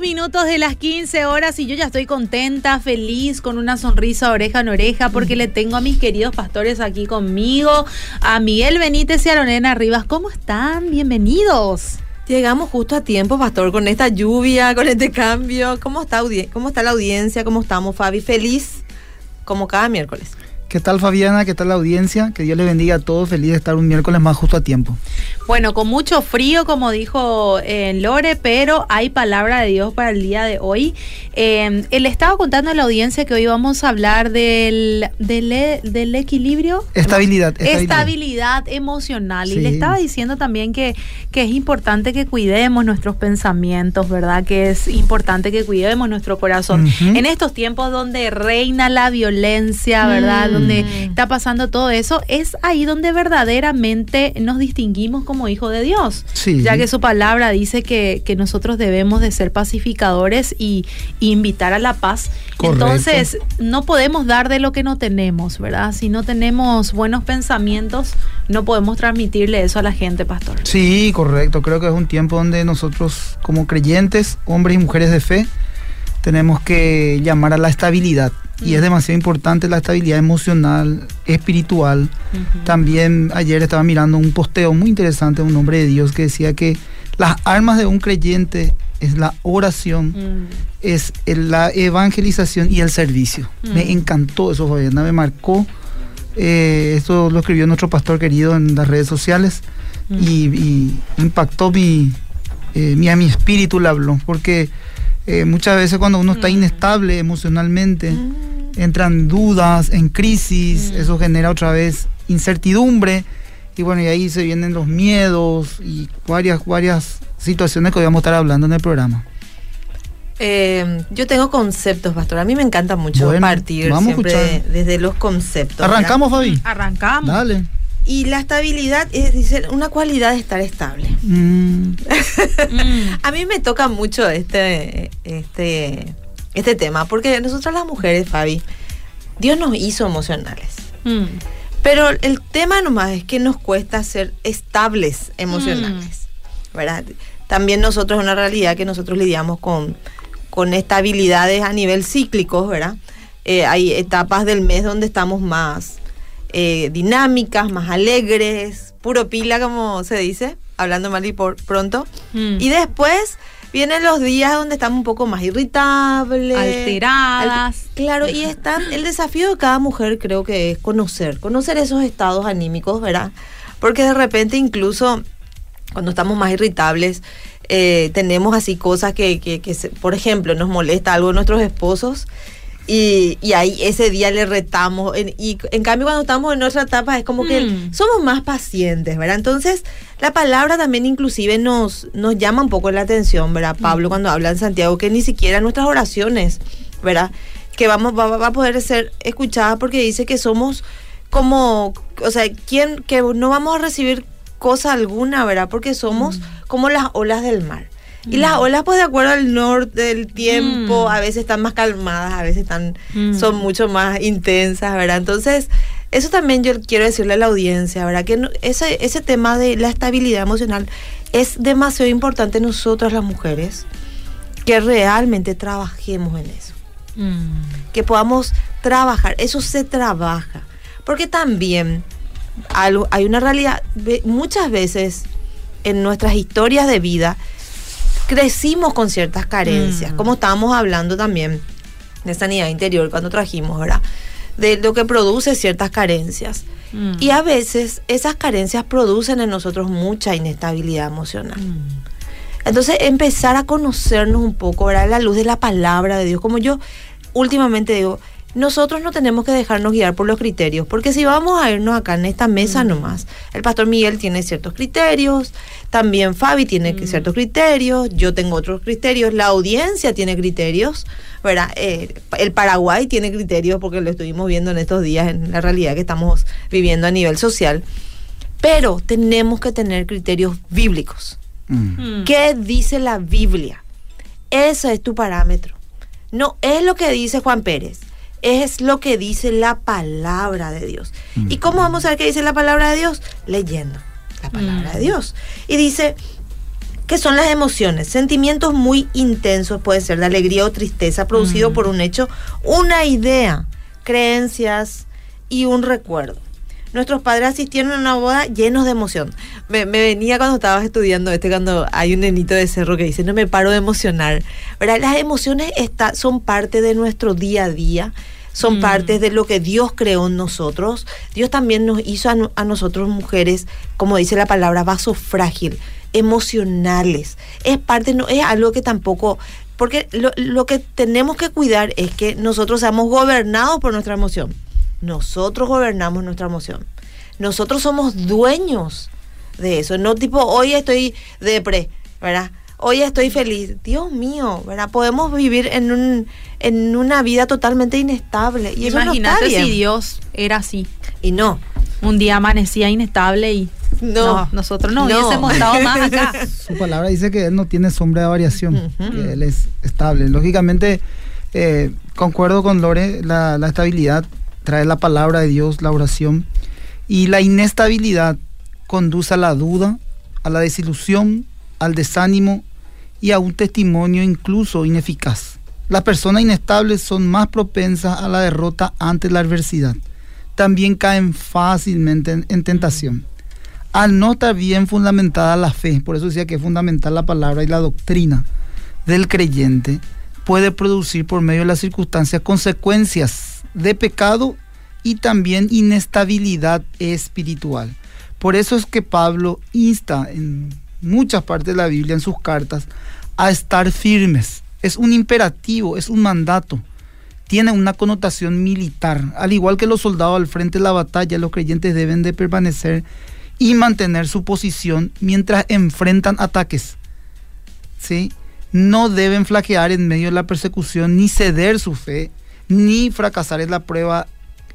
Minutos de las 15 horas y yo ya estoy contenta, feliz, con una sonrisa oreja en oreja, porque le tengo a mis queridos pastores aquí conmigo, a Miguel Benítez y a Lorena Rivas. ¿Cómo están? Bienvenidos. Llegamos justo a tiempo, pastor, con esta lluvia, con este cambio. ¿Cómo está, ¿Cómo está la audiencia? ¿Cómo estamos, Fabi? Feliz como cada miércoles. ¿Qué tal Fabiana? ¿Qué tal la audiencia? Que Dios le bendiga a todos. Feliz de estar un miércoles más justo a tiempo. Bueno, con mucho frío, como dijo eh, Lore, pero hay palabra de Dios para el día de hoy. Eh, le estaba contando a la audiencia que hoy vamos a hablar del, del, equilibrio. Estabilidad, estabilidad. emocional. Y le estaba diciendo también que, que es importante que cuidemos nuestros pensamientos, ¿verdad? Que es importante que cuidemos nuestro corazón. En estos tiempos donde reina la violencia, ¿verdad? Mm está pasando todo eso, es ahí donde verdaderamente nos distinguimos como hijos de Dios. Ya que su palabra dice que, nosotros debemos de ser pacificadores y, invitar a la paz. Entonces, no podemos dar de lo que no tenemos, ¿verdad? Si no tenemos buenos pensamientos, no podemos transmitirle eso a la gente, pastor. Sí, correcto. Creo que es un tiempo donde nosotros como creyentes, hombres y mujeres de fe, tenemos que llamar a la estabilidad y es demasiado importante la estabilidad emocional, espiritual. También ayer estaba mirando un posteo muy interesante de un hombre de Dios que decía que las armas de un creyente es la oración, mm. es la evangelización y el servicio. Me mm. encantó eso, Fabiana, me marcó. Eh, esto lo escribió nuestro pastor querido en las redes sociales mm. y, impactó mi, eh, mi, a mi espíritu, le habló, porque eh, muchas veces cuando uno está inestable emocionalmente, entran dudas, en crisis, eso genera otra vez incertidumbre y bueno, y ahí se vienen los miedos y varias, varias situaciones que hoy vamos a estar hablando en el programa. Eh, yo tengo conceptos, pastor. A mí me encanta mucho partir siempre desde los conceptos. ¿Arrancamos, Fabi? Arrancamos. Dale. Y la estabilidad es dice, una cualidad de estar estable. Mm. a mí me toca mucho este, este este tema, porque nosotras las mujeres, Fabi, Dios nos hizo emocionales. Mm. Pero el tema nomás es que nos cuesta ser estables emocionales, mm. ¿verdad? También nosotros, es una realidad que nosotros lidiamos con, con estabilidades a nivel cíclico, ¿verdad? Eh, hay etapas del mes donde estamos más eh, dinámicas, más alegres, puro pila, como se dice, hablando mal y por pronto. Mm. Y después Vienen los días donde estamos un poco más irritables. Alteradas. claro, y están, el desafío de cada mujer creo que es conocer, conocer esos estados anímicos, ¿verdad? Porque de repente incluso cuando estamos más irritables, eh, tenemos así cosas que, que, que por ejemplo, nos molesta algo de nuestros esposos y, y, ahí ese día le retamos. y en cambio, cuando estamos en otra etapa, es como que mm. somos más pacientes, ¿verdad? Entonces, la palabra también inclusive nos, nos llama un poco la atención, ¿verdad? Pablo, mm. cuando habla en Santiago, que ni siquiera nuestras oraciones, ¿verdad? Que vamos, va, va a poder ser escuchadas porque dice que somos como, o sea, ¿quién, que no vamos a recibir cosa alguna, ¿verdad? Porque somos mm. como las olas del mar. Y las mm. olas, pues de acuerdo al norte del tiempo, mm. a veces están más calmadas, a veces están, mm. son mucho más intensas, ¿verdad? Entonces, eso también yo quiero decirle a la audiencia, ¿verdad? Que ese, ese tema de la estabilidad emocional es demasiado importante nosotras las mujeres, que realmente trabajemos en eso. Que podamos trabajar, eso se trabaja. Porque también hay una realidad, muchas veces en nuestras historias de vida, crecimos con ciertas carencias, mm. como estábamos hablando también de sanidad interior cuando trajimos, ¿verdad? De lo que produce ciertas carencias. Mm. Y a veces esas carencias producen en nosotros mucha inestabilidad emocional. Mm. Entonces empezar a conocernos un poco, ¿verdad? La luz de la palabra de Dios, como yo últimamente digo, nosotros no tenemos que dejarnos guiar por los criterios, porque si vamos a irnos acá en esta mesa mm. nomás, el pastor Miguel tiene ciertos criterios, también Fabi tiene mm. ciertos criterios, yo tengo otros criterios, la audiencia tiene criterios, ¿verdad? Eh, el Paraguay tiene criterios porque lo estuvimos viendo en estos días, en la realidad que estamos viviendo a nivel social, pero tenemos que tener criterios bíblicos. Mm. ¿Qué dice la Biblia? Ese es tu parámetro. No es lo que dice Juan Pérez es lo que dice la palabra de Dios. ¿Y cómo vamos a ver qué dice la palabra de Dios? Leyendo la palabra de Dios. Y dice que son las emociones, sentimientos muy intensos, puede ser de alegría o tristeza, producido por un hecho, una idea, creencias y un recuerdo. Nuestros padres asistieron a una boda llenos de emoción. Me, venía cuando estabas estudiando este, cuando hay un nenito de cerro que dice, no me paro de emocionar. ¿Verdad? Las emociones está, son parte de nuestro día a día son mm. partes de lo que Dios creó en nosotros. Dios también nos hizo a, nosotros mujeres, como dice la palabra, vaso frágil, emocionales. Es parte, no es algo que tampoco porque lo, lo, que tenemos que cuidar es que nosotros seamos gobernados por nuestra emoción. Nosotros gobernamos nuestra emoción. Nosotros somos dueños de eso. No tipo, hoy estoy depre, ¿verdad? hoy estoy feliz. Dios mío, ¿verdad? Podemos vivir en, un, en una vida totalmente inestable. Y Imagínate si Dios era así. Y no. Un día amanecía inestable y no, nosotros no, hubiésemos estado más acá. Su palabra dice que Él no tiene sombra de variación, que Él es estable. Lógicamente, eh, concuerdo con Lore, la, la estabilidad trae la palabra de Dios, la oración, y la inestabilidad conduce a la duda, a la desilusión, al desánimo y a un testimonio incluso ineficaz. Las personas inestables son más propensas a la derrota ante la adversidad. También caen fácilmente en, tentación. Al no estar bien fundamentada la fe, por eso decía que es fundamental la palabra y la doctrina del creyente, puede producir por medio de las circunstancias consecuencias de pecado y también inestabilidad espiritual. Por eso es que Pablo insta en muchas partes de la Biblia, en sus cartas, a estar firmes. Es un imperativo, es un mandato. Tiene una connotación militar. Al igual que los soldados al frente de la batalla, los creyentes deben de permanecer y mantener su posición mientras enfrentan ataques. ¿Sí? No deben flaquear en medio de la persecución, ni ceder su fe, ni fracasar en la prueba.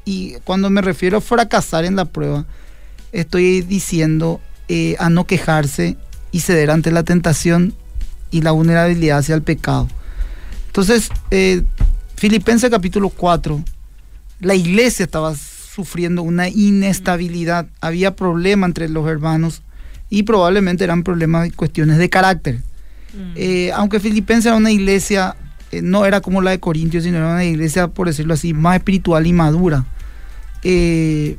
Y cuando me refiero a fracasar en la prueba, estoy diciendo eh, a no quejarse y ceder ante la tentación y la vulnerabilidad hacia el pecado. Entonces, eh, Filipenses capítulo 4, la iglesia estaba sufriendo una inestabilidad, había problemas entre los hermanos y probablemente eran problemas y cuestiones de carácter. Mm. Eh, aunque Filipenses era una iglesia, no era como la de Corintios, sino era una iglesia, por decirlo así, más espiritual y madura. en,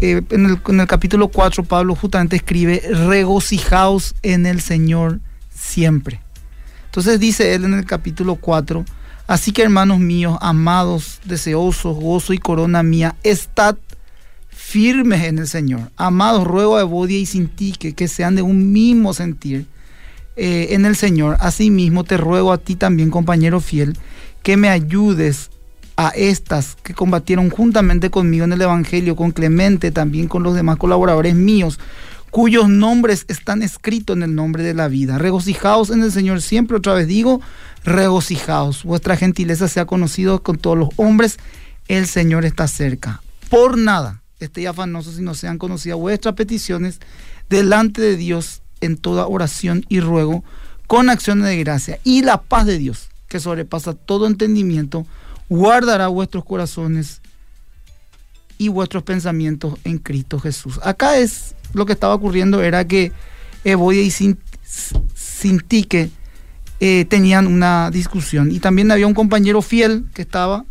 el, en, el, capítulo 4 Pablo justamente escribe, regocijaos en el Señor siempre. Entonces dice él en el capítulo 4, así que hermanos míos, amados, deseosos, gozo y corona mía, estad firmes en el Señor. Amados, ruego a Evodia y Sintique que sean de un mismo sentir eh, en el Señor. Asimismo te ruego a ti también, compañero fiel, que me ayudes a estas que combatieron juntamente conmigo en el Evangelio, con Clemente, también con los demás colaboradores míos, cuyos nombres están escritos en el nombre de la vida. Regocijaos en el Señor siempre, otra vez digo, regocijaos. Vuestra gentileza sea conocido con todos los hombres, el Señor está cerca. Por nada estéis afanosos si no sean conocidas vuestras peticiones delante de Dios en toda oración y ruego con acciones de gracia. Y la paz de Dios, que sobrepasa todo entendimiento, guardará vuestros corazones y vuestros pensamientos en Cristo Jesús. Acá es lo que estaba ocurriendo era que Evodia y Sintique eh, tenían una discusión y también había un compañero fiel que estaba,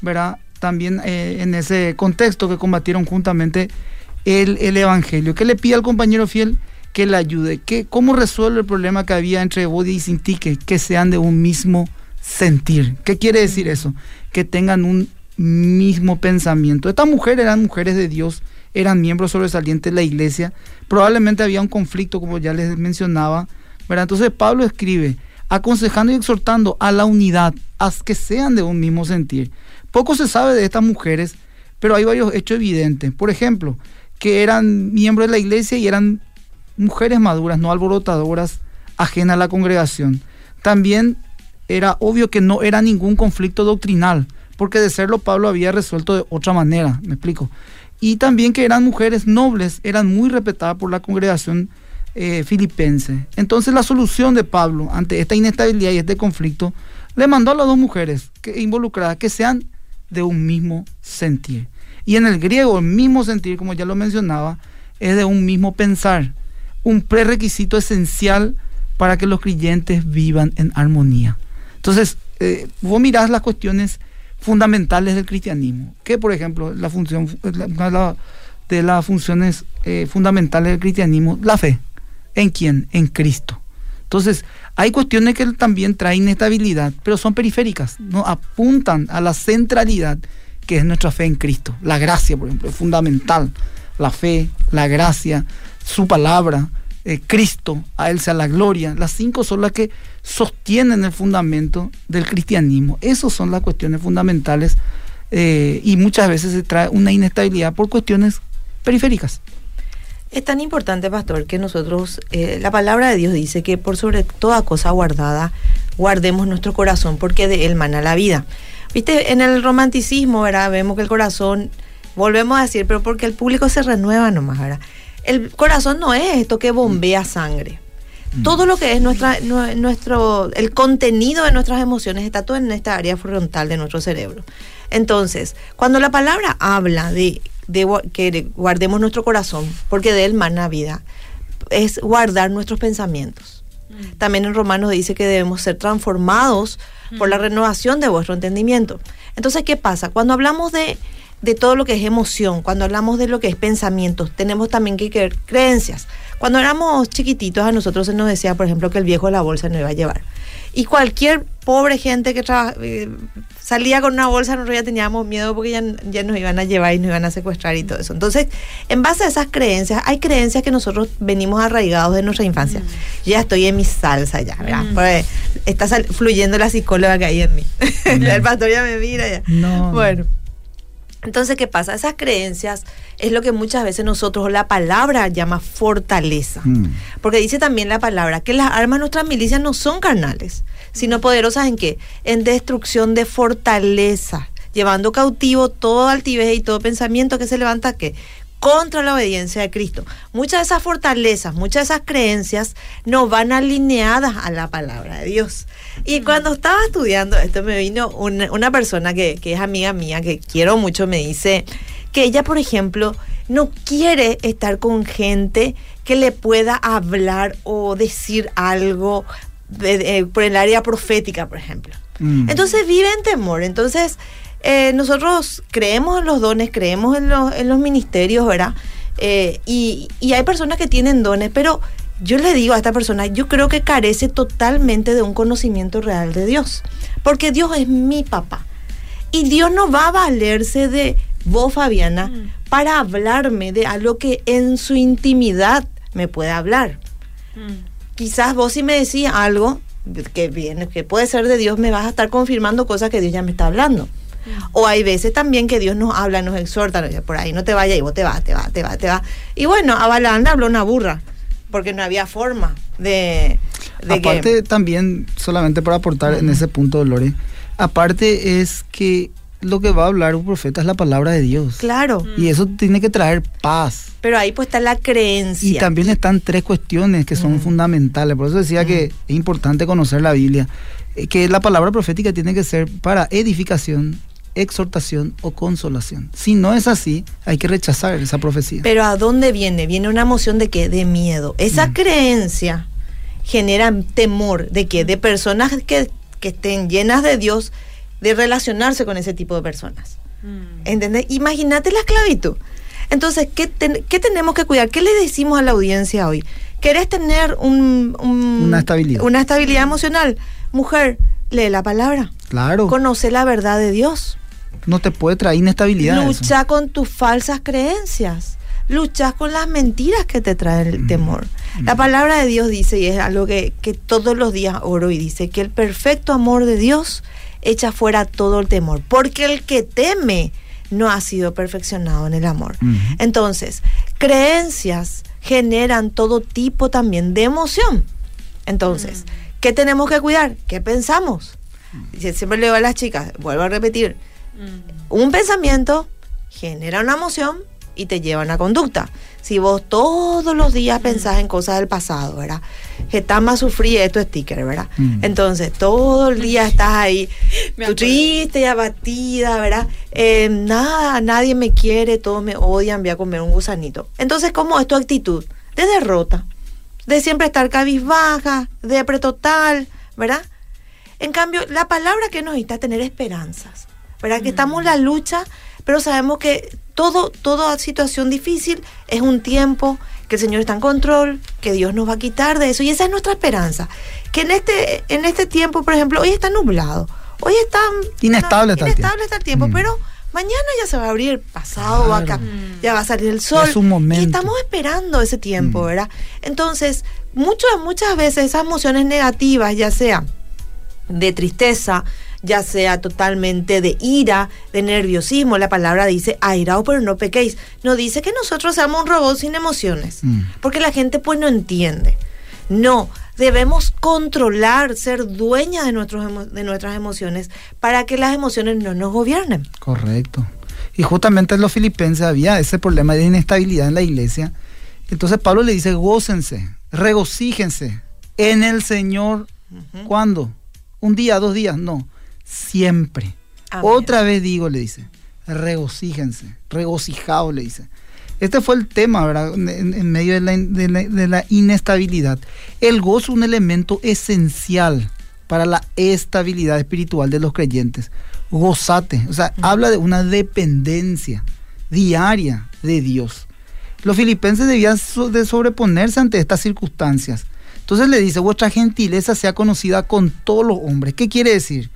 ¿verdad? También eh, en ese contexto que combatieron juntamente el, el, Evangelio. Que le pide al compañero fiel que le ayude, que cómo resuelve el problema que había entre Evodia y Sintique, que sean de un mismo sentir. ¿Qué quiere decir eso? Que tengan un mismo pensamiento. Estas mujeres eran mujeres de Dios, eran miembros sobresalientes de la iglesia. Probablemente había un conflicto, como ya les mencionaba. ¿verdad? Entonces Pablo escribe, aconsejando y exhortando a la unidad, a que sean de un mismo sentir. Poco se sabe de estas mujeres, pero hay varios hechos evidentes. Por ejemplo, que eran miembros de la iglesia y eran mujeres maduras, no alborotadoras, ajenas a la congregación. También era obvio que no era ningún conflicto doctrinal, porque de serlo Pablo había resuelto de otra manera, me explico. Y también que eran mujeres nobles, eran muy respetadas por la congregación eh, filipense. Entonces la solución de Pablo ante esta inestabilidad y este conflicto le mandó a las dos mujeres que, involucradas que sean de un mismo sentir. Y en el griego el mismo sentir, como ya lo mencionaba, es de un mismo pensar, un prerequisito esencial para que los creyentes vivan en armonía. Entonces, eh, vos mirás las cuestiones fundamentales del cristianismo, que por ejemplo, la función, una de las funciones eh, fundamentales del cristianismo, la fe. ¿En quién? En Cristo. Entonces, hay cuestiones que también traen inestabilidad, pero son periféricas, no apuntan a la centralidad que es nuestra fe en Cristo. La gracia, por ejemplo, es fundamental. La fe, la gracia, su palabra, eh, Cristo, a Él sea la gloria. Las cinco son las que sostienen el fundamento del cristianismo. Esas son las cuestiones fundamentales eh, y muchas veces se trae una inestabilidad por cuestiones periféricas. Es tan importante, pastor, que nosotros, eh, la palabra de Dios dice que por sobre toda cosa guardada, guardemos nuestro corazón, porque de él mana la vida. Viste, en el romanticismo, ¿verdad? Vemos que el corazón, volvemos a decir, pero porque el público se renueva nomás, ¿verdad? El corazón no es esto que bombea sangre. Mm. Todo lo que es nuestra, nuestro, el contenido de nuestras emociones está todo en esta área frontal de nuestro cerebro. Entonces, cuando la palabra habla de, que guardemos nuestro corazón, porque de él mana vida, es guardar nuestros pensamientos. Mm. También en Romanos dice que debemos ser transformados por la mm. renovación de vuestro entendimiento. Entonces, ¿qué pasa? Cuando hablamos de de todo lo que es emoción, cuando hablamos de lo que es pensamientos, tenemos también que creer creencias. Cuando éramos chiquititos a nosotros se nos decía, por ejemplo, que el viejo de la bolsa no iba a llevar. Y cualquier pobre gente que eh, salía con una bolsa, nosotros ya teníamos miedo porque ya, ya, nos iban a llevar y nos iban a secuestrar y todo eso. Entonces, en base a esas creencias, hay creencias que nosotros venimos arraigados de nuestra infancia. Mm. ya estoy en mi salsa ya, ¿verdad? Mm. Pues, está fluyendo la psicóloga que hay en mí. el pastor ya me mira ya. No. Bueno. Entonces, ¿qué pasa? Esas creencias es lo que muchas veces nosotros, la palabra llama fortaleza. Mm. Porque dice también la palabra que las armas de nuestras milicias no son carnales, sino poderosas en qué? En destrucción de fortaleza, llevando cautivo todo altivez y todo pensamiento que se levanta que contra la obediencia de Cristo. Muchas de esas fortalezas, muchas de esas creencias no van alineadas a la palabra de Dios. Y cuando estaba estudiando esto, me vino una, persona que, que es amiga mía, que quiero mucho, me dice que ella, por ejemplo, no quiere estar con gente que le pueda hablar o decir algo por el área profética, por ejemplo. Mm. Entonces vive en temor. Entonces, eh, nosotros creemos en los dones, creemos en los, en los ministerios, ¿verdad? Eh, y, y hay personas que tienen dones, pero yo le digo a esta persona, yo creo que carece totalmente de un conocimiento real de Dios, porque Dios es mi papá. Y Dios no va a valerse de vos, Fabiana, mm. para hablarme de algo que en su intimidad me puede hablar. Mm. Quizás vos si me decís algo que viene, que puede ser de Dios, me vas a estar confirmando cosas que Dios ya me está hablando. O hay veces también que Dios nos habla, nos exhorta, por ahí no te vayas y vos te vas, te vas, te vas, te vas. Y bueno, a Balán habló una burra, porque no había forma de... aparte también, solamente para aportar en ese punto, Lore, aparte es que lo que va a hablar un profeta es la palabra de Dios. Claro. Y eso tiene que traer paz. Pero ahí pues está la creencia. Y también están tres cuestiones que son mm. fundamentales. Por eso decía que mm. es importante conocer la Biblia. Eh, que la palabra profética tiene que ser para edificación, exhortación o consolación. Si no es así, hay que rechazar esa profecía. Pero ¿a dónde viene? Viene una emoción de que de miedo. Esa mm. creencia genera temor de que de personas que, que estén llenas de Dios de relacionarse con ese tipo de personas. Mm. ¿Entendés? Imagínate la esclavitud. Entonces, ¿qué, ¿qué, tenemos que cuidar? ¿Qué le decimos a la audiencia hoy? ¿Querés tener un, una, estabilidad. una estabilidad emocional? Mujer, lee la palabra. Claro. Conoce la verdad de Dios. No te puede traer inestabilidad. Lucha con tus falsas creencias. Lucha con las mentiras que te traen el mm. temor. Mm. La palabra de Dios dice, y es algo que, que todos los días oro y dice, que el perfecto amor de Dios echa fuera todo el temor, porque el que teme no ha sido perfeccionado en el amor. Entonces, creencias generan todo tipo también de emoción. Entonces, ¿qué tenemos que cuidar? ¿Qué pensamos? Siempre le digo a las chicas, vuelvo a repetir, un pensamiento genera una emoción y te lleva a una conducta. Si vos todos los días pensás en cosas del pasado, ¿verdad? Que está más sufrí esto sticker, ¿verdad? Mm. Entonces, todo el día estás ahí, triste y abatida, ¿verdad? Eh, nada, nadie me quiere, todos me odian, voy a comer un gusanito. Entonces, ¿cómo es tu actitud? De derrota, de siempre estar cabizbaja, de total, ¿verdad? En cambio, la palabra que nos necesita tener esperanzas, ¿verdad? Que estamos en la lucha, pero sabemos que todo, toda situación difícil es un tiempo que el Señor está en control, que Dios nos va a quitar de eso. Y esa es nuestra esperanza. Que en este, en este tiempo, por ejemplo, hoy está nublado, hoy está inestable, está, inestable el tiempo, mm. pero mañana ya se va a abrir, pasado va acá, ya va a salir el sol. Es un momento. Y estamos esperando ese tiempo, mm. ¿verdad? Entonces, muchas, muchas veces esas emociones negativas, ya sea de tristeza, ya sea totalmente de ira, de nerviosismo. La palabra dice airado, pero no pequéis. No dice que nosotros seamos un robot sin emociones, mm. porque la gente pues no entiende. No, debemos controlar, ser dueñas de, nuestros, de nuestras emociones para que las emociones no nos gobiernen. Correcto. Y justamente en los filipenses había ese problema de inestabilidad en la iglesia. Entonces Pablo le dice, gócense, regocíjense en el Señor. ¿Cuándo? ¿Un día, dos días? No siempre. Otra vez digo, le dice, regocíjense, regocijaos, le dice. Este fue el tema, ¿verdad? En, medio de la, de la, inestabilidad. El gozo es un elemento esencial para la estabilidad espiritual de los creyentes. Gozate, o sea, habla de una dependencia diaria de Dios. Los filipenses debían de sobreponerse ante estas circunstancias. Entonces le dice, vuestra gentileza sea conocida con todos los hombres. ¿Qué quiere decir?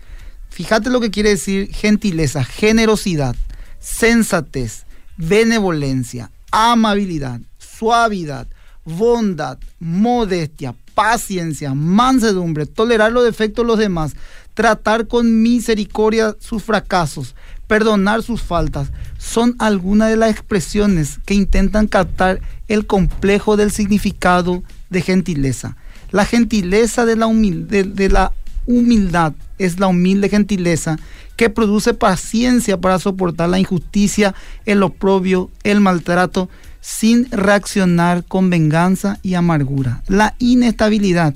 Fíjate lo que quiere decir gentileza, generosidad, sensatez, benevolencia, amabilidad, suavidad, bondad, modestia, paciencia, mansedumbre, tolerar los defectos de los demás, tratar con misericordia sus fracasos, perdonar sus faltas, son algunas de las expresiones que intentan captar el complejo del significado de gentileza. La gentileza de la, de la humildad es la humilde gentileza que produce paciencia para soportar la injusticia, el oprobio, el maltrato, sin reaccionar con venganza y amargura. La inestabilidad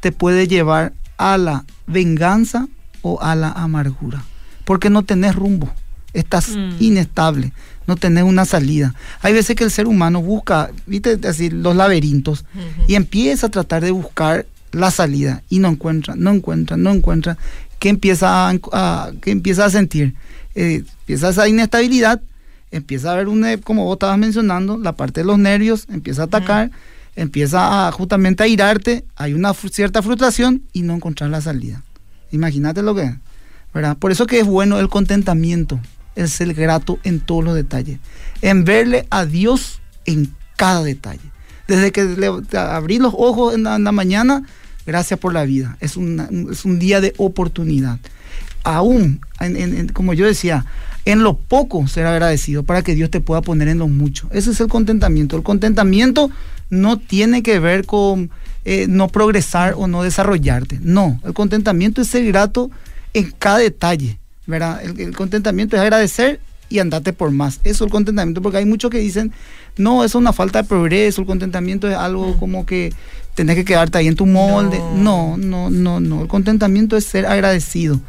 te puede llevar a la venganza o a la amargura, porque no tenés rumbo, estás mm. inestable, no tenés una salida. Hay veces que el ser humano busca, viste, decir, los laberintos y empieza a tratar de buscar la salida y no encuentra, no encuentra, no encuentra, ¿qué empieza a, empieza a sentir? Eh, empieza esa inestabilidad, empieza a haber un, como vos estabas mencionando, la parte de los nervios empieza a atacar, empieza a, justamente a irarte, hay una cierta frustración y no encontrar la salida. Imagínate lo que es, ¿verdad? Por eso que es bueno el contentamiento, el ser grato en todos los detalles, en verle a Dios en cada detalle. Desde que le, abrí los ojos en la mañana Gracias por la vida. Es, es un día de oportunidad. Aún, como yo decía, en lo poco ser agradecido para que Dios te pueda poner en lo mucho. Ese es el contentamiento. El contentamiento no tiene que ver con eh, no progresar o no desarrollarte. No, el contentamiento es ser grato en cada detalle. ¿verdad? El, contentamiento es agradecer y andate por más. Eso es el contentamiento, porque hay muchos que dicen, no, eso es una falta de progreso, el contentamiento es algo como que tenés que quedarte ahí en tu molde. No, no, no, no. El contentamiento es ser agradecido.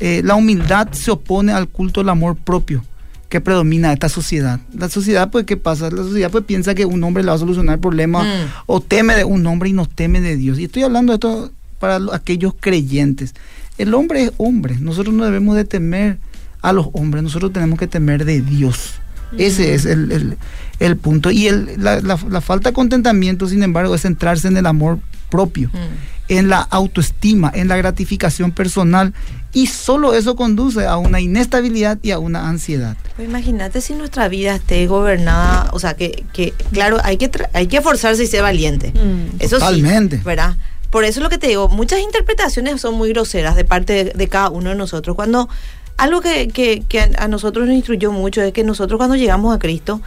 Eh, la humildad se opone al culto del amor propio que predomina esta sociedad. La sociedad, pues, ¿qué pasa? La sociedad, pues, piensa que un hombre le va a solucionar problemas mm. o teme de un hombre y no teme de Dios. Y estoy hablando de esto para aquellos creyentes. El hombre es hombre. Nosotros no debemos de temer a los hombres. Nosotros tenemos que temer de Dios. Ese es el, punto. Y la, falta de contentamiento, sin embargo, es centrarse en el amor propio, mm. en la autoestima, en la gratificación personal. Y solo eso conduce a una inestabilidad y a una ansiedad. Pues imagínate si nuestra vida esté gobernada, o sea, que, claro, hay que, hay que esforzarse y ser valiente. Mm. Eso Totalmente. ¿verdad? Por eso es lo que te digo, muchas interpretaciones son muy groseras de parte de cada uno de nosotros. Cuando algo que, a nosotros nos instruyó mucho es que nosotros cuando llegamos a Cristo,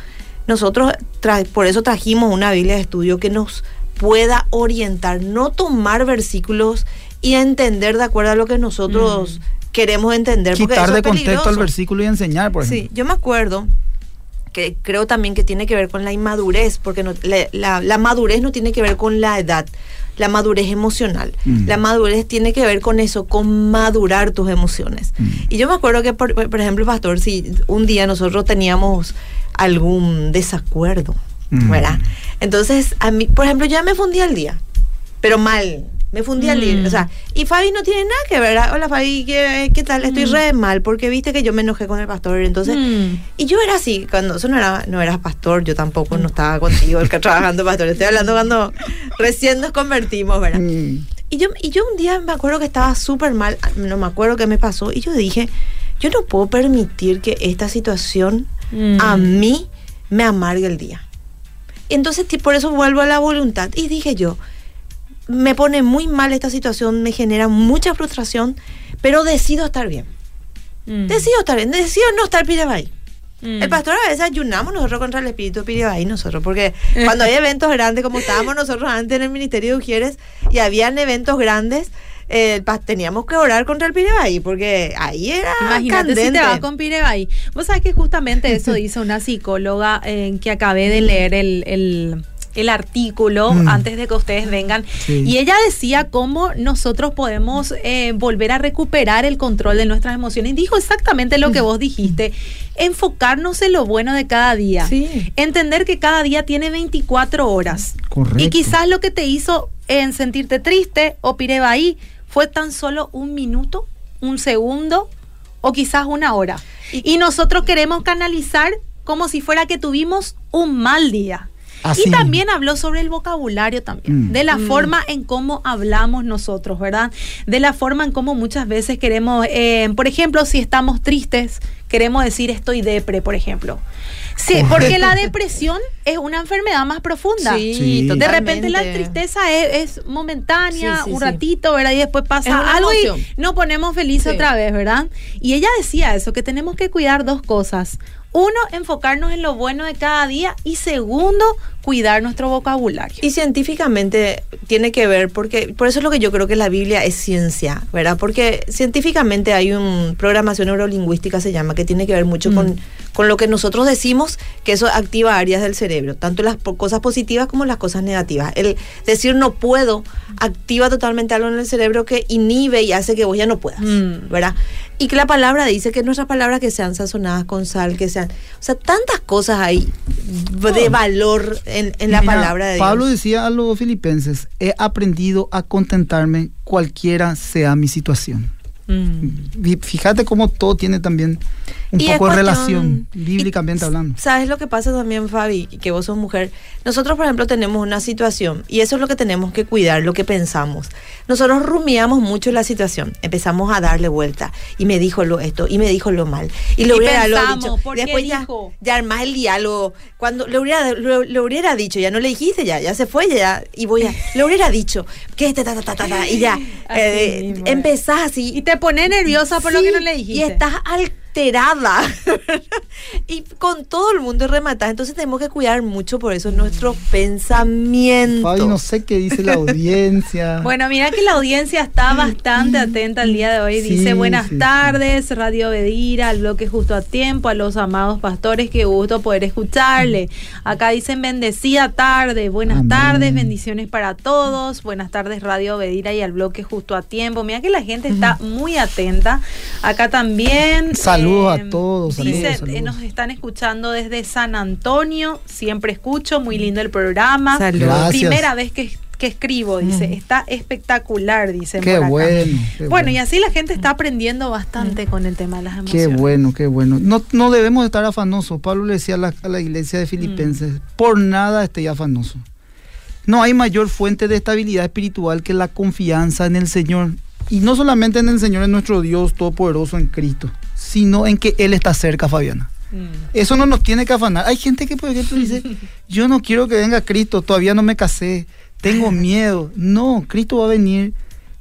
nosotros por eso trajimos una Biblia de estudio que nos pueda orientar, no tomar versículos y entender de acuerdo a lo que nosotros mm. queremos entender. Quitar de contexto el versículo y enseñar, por ejemplo. Sí, yo me acuerdo que creo también que tiene que ver con la inmadurez, porque la madurez no tiene que ver con la edad la madurez emocional. Mm. La madurez tiene que ver con eso, con madurar tus emociones. Mm. Y yo me acuerdo que, por, ejemplo, pastor, si un día nosotros teníamos algún desacuerdo, mm. ¿verdad? Entonces, a mí, por ejemplo, ya me fundí al día, pero mal, me fundí al libro. O sea, y Fabi no tiene nada que ver. Hola Fabi, ¿qué, qué tal? Estoy mm. re mal porque viste que yo me enojé con el pastor. Entonces, mm. y yo era así, cuando eso no era, no eras pastor, yo tampoco no estaba contigo el que trabajando pastor. Estoy hablando cuando recién nos convertimos, ¿verdad? Mm. Y yo, y yo un día me acuerdo que estaba súper mal, no me acuerdo qué me pasó, y yo dije, yo no puedo permitir que esta situación a mí me amargue el día. Entonces, por eso vuelvo a la voluntad. Y dije yo, me pone muy mal esta situación, me genera mucha frustración, pero decido estar bien. Mm. Decido estar bien, decido no estar pirabay. Mm. El pastor a veces ayunamos nosotros contra el espíritu pirabay nosotros, porque cuando hay eventos grandes, como estábamos nosotros antes en el Ministerio de Ujieres, y habían eventos grandes, eh, teníamos que orar contra el Pirebay, porque ahí era Imagínate si te vas con Pirebay. Vos sabés que justamente eso dice una psicóloga eh, que acabé de leer el el artículo mm. antes de que ustedes vengan. Y ella decía cómo nosotros podemos eh, volver a recuperar el control de nuestras emociones. Y dijo exactamente lo que vos dijiste. Enfocarnos en lo bueno de cada día. Entender que cada día tiene 24 horas. Y quizás lo que te hizo en sentirte triste o ahí fue tan solo un minuto, un segundo o quizás una hora. Y nosotros queremos canalizar como si fuera que tuvimos un mal día. Y también habló sobre el vocabulario también, mm. de la mm. forma en cómo hablamos nosotros, ¿verdad? De la forma en cómo muchas veces queremos, eh, por ejemplo, si estamos tristes, queremos decir estoy depre, por ejemplo. Sí, porque la depresión es una enfermedad más profunda. Sí, De repente la tristeza es, momentánea, un ratito, ¿verdad? Y después pasa algo y nos ponemos felices otra vez, ¿verdad? Y ella decía eso, que tenemos que cuidar dos cosas. Uno, enfocarnos en lo bueno de cada día y segundo, cuidar nuestro vocabulario. Y científicamente tiene que ver, porque por eso es lo que yo creo que la Biblia es ciencia, ¿verdad? Porque científicamente hay un programación neurolingüística, se llama, que tiene que ver mucho con, mm. con lo que nosotros decimos, que eso activa áreas del cerebro, tanto las cosas positivas como las cosas negativas. El decir no puedo activa totalmente algo en el cerebro que inhibe y hace que vos ya no puedas, mm. ¿verdad? Y que la palabra dice que nuestras palabras que sean sazonadas con sal, que sean, o sea, tantas cosas hay de valor en, la palabra de Dios. Pablo decía a los filipenses, he aprendido a contentarme cualquiera sea mi situación. Fíjate cómo todo tiene también un poco de relación, bíblicamente hablando. ¿Sabes lo que pasa también, Fabi? Que vos sos mujer. Nosotros, por ejemplo, tenemos una situación y eso es lo que tenemos que cuidar, lo que pensamos. Nosotros rumiamos mucho la situación, empezamos a darle vuelta y me dijo lo esto y me dijo lo mal. Y lo hubiera dicho. Después ya, ya armás el diálogo. Cuando lo hubiera, lo, hubiera dicho, ya no le dijiste, ya, ya se fue, ya, y voy a, lo hubiera dicho, que ta, ta, ta, ta, y ya, eh, empezás así. Y te pone nerviosa por lo que no le dijiste. Y estás al alterada y con todo el mundo rematada. Entonces tenemos que cuidar mucho por eso nuestros pensamientos. Fabi, no sé qué dice la audiencia. bueno, mira que la audiencia está bastante atenta el día de hoy. dice buenas tardes, Radio Bedira, al bloque justo a tiempo, a los amados pastores, qué gusto poder escucharle. Acá dicen bendecida tarde, buenas tardes, bendiciones para todos, buenas tardes Radio Bedira y al bloque justo a tiempo. Mira que la gente está muy atenta. Acá también. Saludos a eh, todos. Dice, eh, nos están escuchando desde San Antonio, siempre escucho, muy lindo el programa. Saludos. Primera vez que que escribo, dice, está espectacular, dice. Qué bueno. bueno, y así la gente está aprendiendo bastante con el tema de las emociones. Qué bueno, qué bueno. No, no debemos estar afanosos. Pablo le decía a la, iglesia de Filipenses, mm. por nada esté afanoso. No hay mayor fuente de estabilidad espiritual que la confianza en el Señor. Y no solamente en el Señor, en nuestro Dios Todopoderoso, en Cristo, sino en que Él está cerca, Fabiana. Mm. Eso no nos tiene que afanar. Hay gente que, por ejemplo, dice, yo no quiero que venga Cristo, todavía no me casé, tengo miedo. No, Cristo va a venir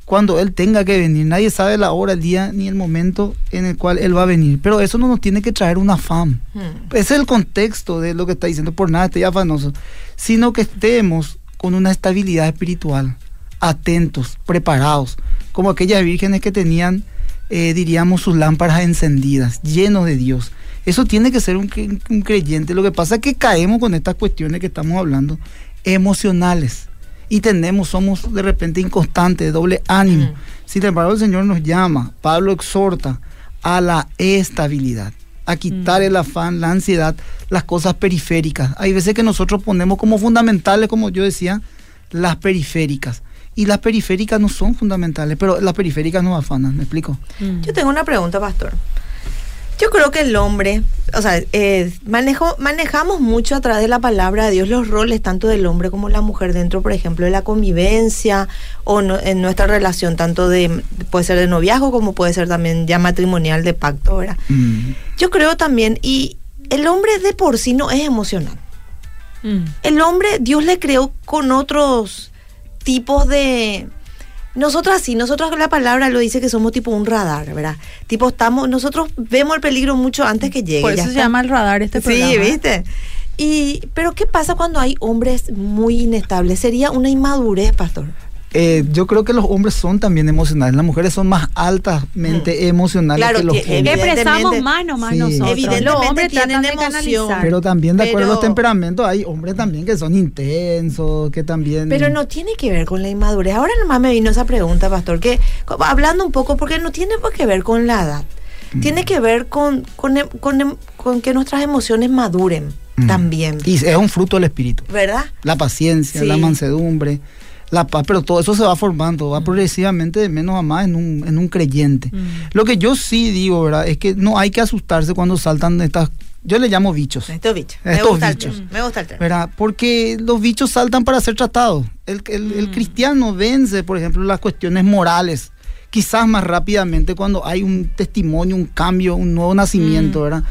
cuando Él tenga que venir. Nadie sabe la hora, el día ni el momento en el cual Él va a venir. Pero eso no nos tiene que traer un afán. Mm. Ese es el contexto de lo que está diciendo. Por nada estoy afanoso. Sino que estemos con una estabilidad espiritual, atentos, preparados, como aquellas vírgenes que tenían, eh, diríamos, sus lámparas encendidas, llenos de Dios. Eso tiene que ser un, un creyente. Lo que pasa es que caemos con estas cuestiones que estamos hablando, emocionales y tenemos, somos de repente inconstantes, de doble ánimo. Sin embargo, el Señor nos llama, Pablo exhorta a la estabilidad, a quitar el afán, la ansiedad, las cosas periféricas. Hay veces que nosotros ponemos como fundamentales, como yo decía, las periféricas. Y las periféricas no son fundamentales, pero las periféricas nos afanan, ¿me explico? Yo tengo una pregunta, pastor. Yo creo que el hombre, o sea, eh, manejo, manejamos mucho a través de la palabra de Dios los roles tanto del hombre como la mujer dentro, por ejemplo, de la convivencia o en nuestra relación, tanto de, puede ser de noviazgo como puede ser también ya matrimonial de pacto, ¿verdad? Mm. Yo creo también, y el hombre de por sí no es emocional. Mm. El hombre, Dios le creó con otros tipos de, nosotros sí, nosotros la palabra lo dice que somos tipo un radar, ¿verdad? Tipo estamos, nosotros vemos el peligro mucho antes que llegue. Por eso se llama el radar este programa. Sí, ¿viste? Y, pero ¿qué pasa cuando hay hombres muy inestables? Sería una inmadurez, pastor. Eh, yo creo que los hombres son también emocionales, las mujeres son más altamente mm. emocionales que los hombres. Expresamos más nomás nosotros. Evidentemente los hombres tienen emoción. Pero también de acuerdo a los temperamentos hay hombres también que son intensos, que también... Pero no tiene que ver con la inmadurez. Ahora nomás me vino esa pregunta, pastor, que hablando un poco, porque no tiene por qué ver con la edad. Mm. Tiene que ver con, con, con, con que nuestras emociones maduren mm. también. Y es un fruto del espíritu. ¿Verdad? La paciencia, la mansedumbre la paz, pero todo eso se va formando, va mm. progresivamente de menos a más en un, en un creyente. Mm. Lo que yo sí digo, ¿verdad? Es que no hay que asustarse cuando saltan estas yo le llamo bichos. Estos bichos. Estos me gusta bichos. me gusta el tema. ¿verdad? Porque los bichos saltan para ser tratados. El, el, mm. cristiano vence, por ejemplo, las cuestiones morales, quizás más rápidamente cuando hay un testimonio, un cambio, un nuevo nacimiento, ¿verdad?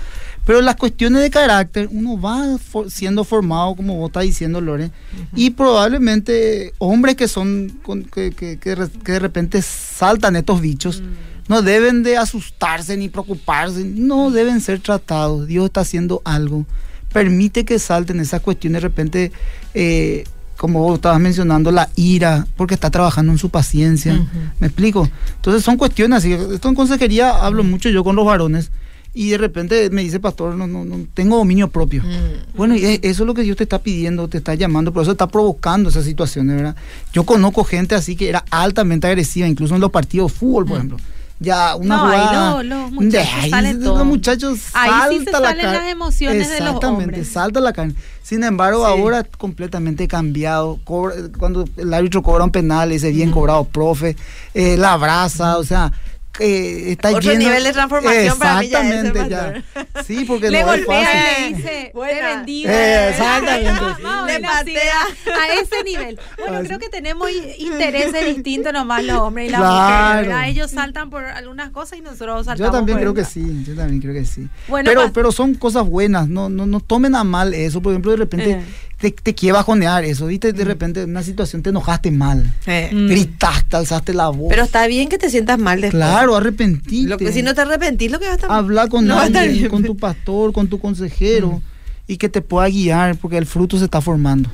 Pero las cuestiones de carácter, uno va siendo formado, como vos estás diciendo, Lore, y probablemente hombres que son, que, que, que, de repente saltan estos bichos, mm. no deben de asustarse ni preocuparse, no deben ser tratados. Dios está haciendo algo. Permite que salten esas cuestiones de repente. Eh, como vos estabas mencionando, la ira, porque está trabajando en su paciencia. ¿Me explico? Entonces son cuestiones así. Esto en consejería hablo mucho yo con los varones y de repente me dice, pastor, no, no, no tengo dominio propio. Mm. Bueno, y eso es lo que Dios te está pidiendo, te está llamando, por eso está provocando esas situaciones, ¿verdad? Yo conozco gente así que era altamente agresiva, incluso en los partidos de fútbol, por mm. ejemplo. Ya una no, jugada, ahí los muchachos salen todo. Los muchachos ahí sí se salen las emociones de los hombres. salta la carne. Sin embargo, ahora completamente cambiado. cuando el árbitro cobra un penal, ese bien cobrado, profe, eh, la abraza, o sea, eh, está Otro nivel de transformación para mí ya, Sí, porque le no golpea es fácil. le dice, te bendigo. Eh, exactamente. le patea. A ese nivel. Bueno, creo que tenemos intereses distintos nomás los hombres y las mujeres, Ellos saltan por algunas cosas y nosotros saltamos Yo también creo que sí, yo también creo que sí. pero, pero son cosas buenas, no, no, no tomen a mal eso. Por ejemplo, de repente... Eh te, te quiere bajonear eso, ¿viste? De mm. repente en una situación te enojaste mal, mm. gritaste, alzaste la voz. Pero está bien que te sientas mal después. Claro, arrepentiste. Lo que si no te arrepentís, lo que va a estar Habla con alguien, con tu pastor, con tu consejero mm. y que te pueda guiar porque el fruto se está formando.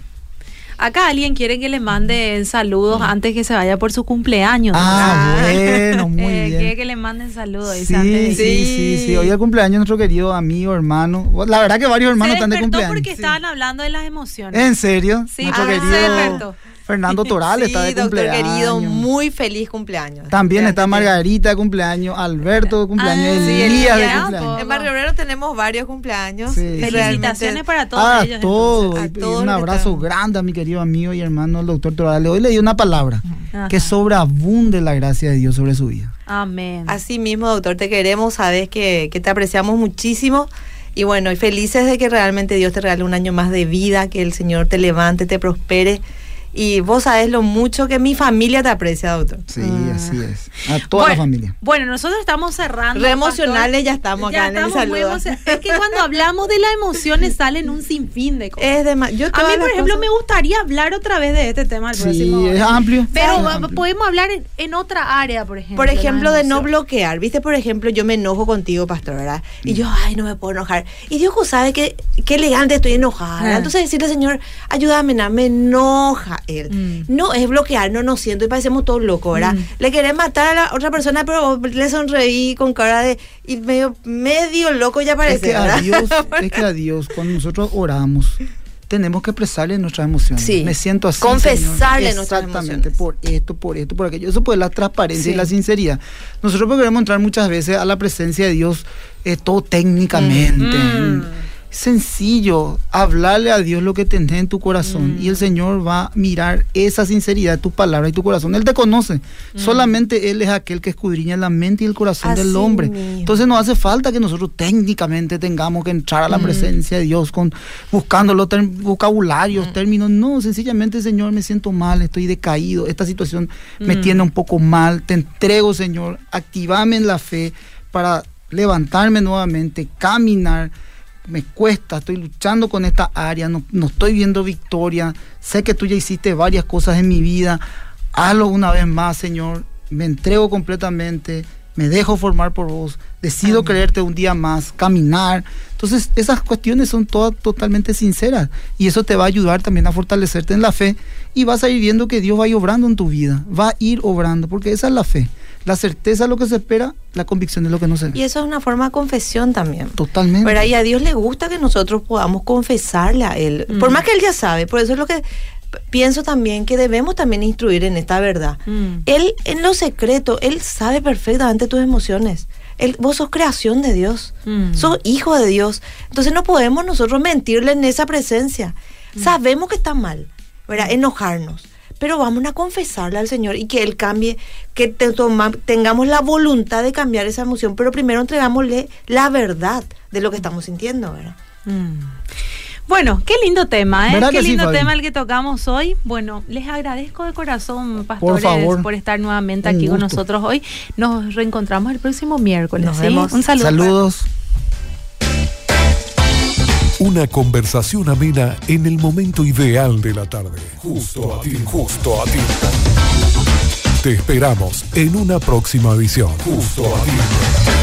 Acá alguien quiere que le mande saludos antes que se vaya por su cumpleaños. Ah, bueno, muy eh, bien. Quiere que le manden saludos. Sí, sí, sí, sí, Hoy es el cumpleaños nuestro querido amigo, hermano. La verdad que varios hermanos están de cumpleaños. porque estaban hablando de las emociones. ¿En serio? Sí, nuestro querido. Fernando Toral está de doctor querido, muy feliz cumpleaños. También está Margarita de cumpleaños, Alberto de cumpleaños, ah, Elías de cumpleaños. En Barrio Obrero tenemos varios cumpleaños. Felicitaciones para todos a Todos. un abrazo grande a mi querido amigo y hermano el doctor Toral. Hoy le di una palabra, que sobreabunde la gracia de Dios sobre su vida. Amén. Así mismo, doctor, te queremos, sabes que, que te apreciamos muchísimo. Y bueno, y felices de que realmente Dios te regale un año más de vida, que el Señor te levante, te prospere y vos sabés lo mucho que mi familia te aprecia, doctor. Sí, ah. así es. A toda la familia. Bueno, nosotros estamos cerrando. Re emocionales ya estamos acá en el saludo. Es que cuando hablamos de las emociones salen un sinfín de cosas. Es de Yo a mí, por ejemplo, me gustaría hablar otra vez de este tema el sí, es amplio. Pero podemos hablar en, otra área, por ejemplo. Por ejemplo, de no bloquear. Viste, por ejemplo, yo me enojo contigo, pastor, ¿verdad? Y yo, ay, no me puedo enojar. Y Dios sabe que qué elegante estoy enojada. Ah. Entonces decirle, Señor, ayúdame, no, me enoja él. Mm. No, es bloquear, no nos siento y parecemos todos locos, ¿verdad? Mm. Le querés matar a la otra persona, pero le sonreí con cara de. y medio, medio loco ya parece. Es que, a Dios, es que a Dios, cuando nosotros oramos, tenemos que expresarle nuestras emociones. Sí. Me siento así. Confesarle nuestras Exactamente, por esto, por esto, por aquello. Eso puede la transparencia y la sinceridad. Nosotros queremos entrar muchas veces a la presencia de Dios eh, todo técnicamente. Mm sencillo hablarle a Dios lo que tenés en tu corazón y el mm. Señor va a mirar esa sinceridad de tu palabra y tu corazón. Él te conoce. Mm. Solamente Él es aquel que escudriña la mente y el corazón del hombre. Entonces no hace falta que nosotros técnicamente tengamos que entrar a la mm. presencia de Dios con buscando los vocabularios, términos. No, sencillamente Señor, me siento mal, estoy decaído, esta situación me tiene un poco mal. Te entrego, Señor, activame en la fe para levantarme nuevamente, caminar me cuesta, estoy luchando con esta área, no, estoy viendo victoria, sé que tú ya hiciste varias cosas en mi vida, hazlo una vez más, Señor, me entrego completamente, me dejo formar por vos, decido creerte un día más, caminar. Entonces, esas cuestiones son todas totalmente sinceras y eso te va a ayudar también a fortalecerte en la fe y vas a ir viendo que Dios va a ir obrando en tu vida, va a ir obrando, porque esa es la fe. La certeza es lo que se espera, la convicción es lo que no se ve. Y eso es una forma de confesión también. Totalmente. Pero ahí a Dios le gusta que nosotros podamos confesarle a Él. Por mm. más que Él ya sabe, por eso es lo que pienso también que debemos también instruir en esta verdad. Mm. Él, en lo secreto, Él sabe perfectamente tus emociones. Él, vos sos creación de Dios, mm. sos hijo de Dios. Entonces no podemos nosotros mentirle en esa presencia. Sabemos que está mal, ¿verdad? Enojarnos pero vamos a confesarle al Señor y que Él cambie, que tengamos la voluntad de cambiar esa emoción, pero primero entregámosle la verdad de lo que estamos sintiendo, ¿verdad? Mm. Bueno, qué lindo tema, ¿eh? Qué lindo tema el que tocamos hoy. Bueno, les agradezco de corazón, pastores, por, estar nuevamente aquí con nosotros hoy. Nos reencontramos el próximo miércoles. Nos vemos. Un saludo. Saludos. Una conversación amena en el momento ideal de la tarde. Justo a ti, justo a ti. Te esperamos en una próxima edición. Justo a ti.